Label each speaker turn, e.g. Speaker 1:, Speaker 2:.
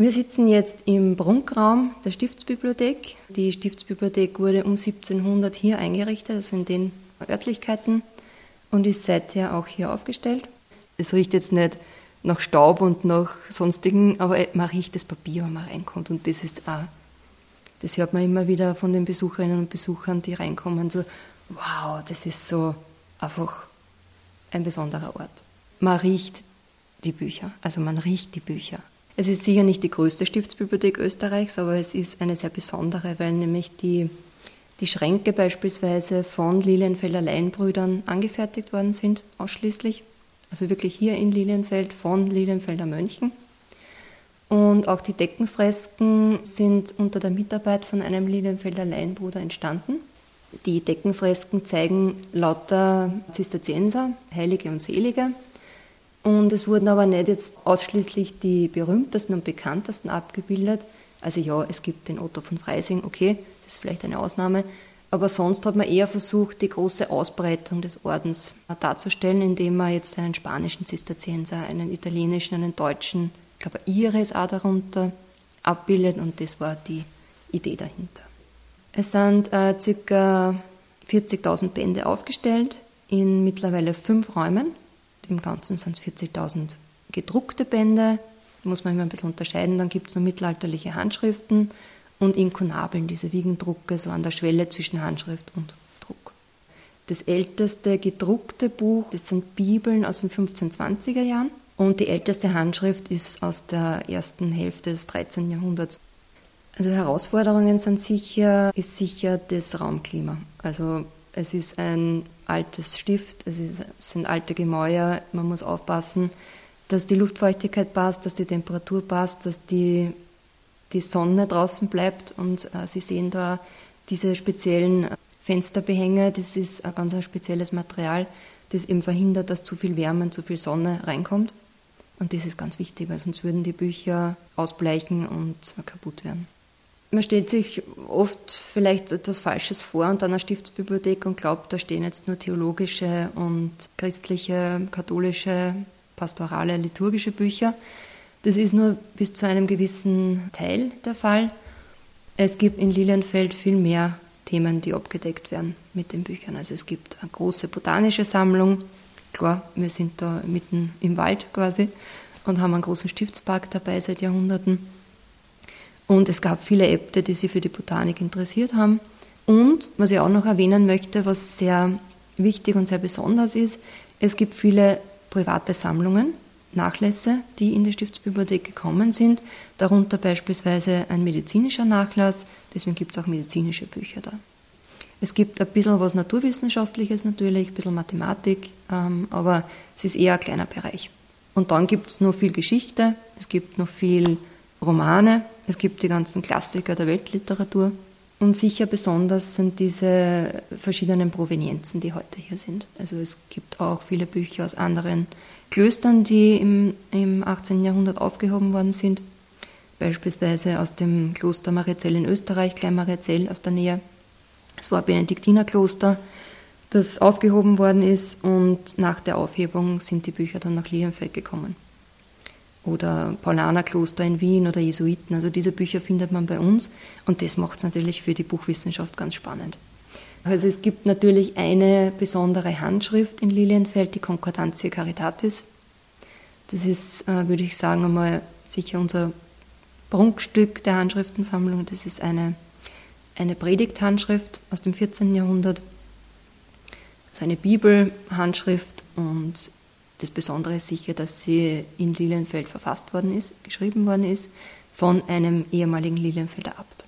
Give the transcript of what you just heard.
Speaker 1: Wir sitzen jetzt im Prunkraum der Stiftsbibliothek. Die Stiftsbibliothek wurde um 1700 hier eingerichtet, also in den Örtlichkeiten, und ist seither auch hier aufgestellt. Es riecht jetzt nicht nach Staub und nach sonstigen, aber man riecht das Papier, wenn man reinkommt. Und das ist auch, das hört man immer wieder von den Besucherinnen und Besuchern, die reinkommen, so, wow, das ist so einfach ein besonderer Ort. Man riecht die Bücher, also man riecht die Bücher. Es ist sicher nicht die größte Stiftsbibliothek Österreichs, aber es ist eine sehr besondere, weil nämlich die, die Schränke beispielsweise von Lilienfelder Laienbrüdern angefertigt worden sind, ausschließlich. Also wirklich hier in Lilienfeld von Lilienfelder Mönchen. Und auch die Deckenfresken sind unter der Mitarbeit von einem Lilienfelder Laienbruder entstanden. Die Deckenfresken zeigen lauter Zisterzienser, Heilige und Selige, und es wurden aber nicht jetzt ausschließlich die berühmtesten und bekanntesten abgebildet. Also ja, es gibt den Otto von Freising, okay, das ist vielleicht eine Ausnahme. Aber sonst hat man eher versucht, die große Ausbreitung des Ordens darzustellen, indem man jetzt einen spanischen Zisterzienser, einen italienischen, einen deutschen, ich glaube Iris auch darunter abbildet und das war die Idee dahinter. Es sind äh, ca. 40.000 Bände aufgestellt in mittlerweile fünf Räumen im Ganzen sind es 40.000 gedruckte Bände, muss man immer ein bisschen unterscheiden. Dann gibt es noch mittelalterliche Handschriften und Inkunabeln, diese Wiegendrucke, so an der Schwelle zwischen Handschrift und Druck. Das älteste gedruckte Buch, das sind Bibeln aus den 1520er Jahren. Und die älteste Handschrift ist aus der ersten Hälfte des 13. Jahrhunderts. Also Herausforderungen sind sicher, ist sicher das Raumklima. Also es ist ein altes Stift, es, ist, es sind alte Gemäuer, man muss aufpassen, dass die Luftfeuchtigkeit passt, dass die Temperatur passt, dass die, die Sonne draußen bleibt und äh, Sie sehen da diese speziellen Fensterbehänge, das ist ein ganz ein spezielles Material, das eben verhindert, dass zu viel Wärme und zu viel Sonne reinkommt. Und das ist ganz wichtig, weil sonst würden die Bücher ausbleichen und kaputt werden. Man stellt sich oft vielleicht etwas Falsches vor unter einer Stiftsbibliothek und glaubt, da stehen jetzt nur theologische und christliche, katholische, pastorale, liturgische Bücher. Das ist nur bis zu einem gewissen Teil der Fall. Es gibt in Lilienfeld viel mehr Themen, die abgedeckt werden mit den Büchern. Also es gibt eine große botanische Sammlung. Klar, wir sind da mitten im Wald quasi und haben einen großen Stiftspark dabei seit Jahrhunderten. Und es gab viele Äbte, die sich für die Botanik interessiert haben. Und was ich auch noch erwähnen möchte, was sehr wichtig und sehr besonders ist, es gibt viele private Sammlungen, Nachlässe, die in die Stiftsbibliothek gekommen sind, darunter beispielsweise ein medizinischer Nachlass, deswegen gibt es auch medizinische Bücher da. Es gibt ein bisschen was Naturwissenschaftliches natürlich, ein bisschen Mathematik, ähm, aber es ist eher ein kleiner Bereich. Und dann gibt es noch viel Geschichte, es gibt noch viel Romane, es gibt die ganzen Klassiker der Weltliteratur. Und sicher besonders sind diese verschiedenen Provenienzen, die heute hier sind. Also es gibt auch viele Bücher aus anderen Klöstern, die im, im 18. Jahrhundert aufgehoben worden sind. Beispielsweise aus dem Kloster Mariazell in Österreich, Klein Mariazell aus der Nähe. Es war ein Benediktinerkloster, das aufgehoben worden ist und nach der Aufhebung sind die Bücher dann nach Lienfeld gekommen oder Paulanerkloster in Wien oder Jesuiten. Also diese Bücher findet man bei uns und das macht es natürlich für die Buchwissenschaft ganz spannend. Also es gibt natürlich eine besondere Handschrift in Lilienfeld, die Concordantia Caritatis. Das ist, äh, würde ich sagen, einmal sicher unser Prunkstück der Handschriftensammlung. Das ist eine, eine Predigthandschrift aus dem 14. Jahrhundert, also eine Bibelhandschrift und das Besondere ist sicher, dass sie in Lilienfeld verfasst worden ist, geschrieben worden ist, von einem ehemaligen Lilienfelder Abt.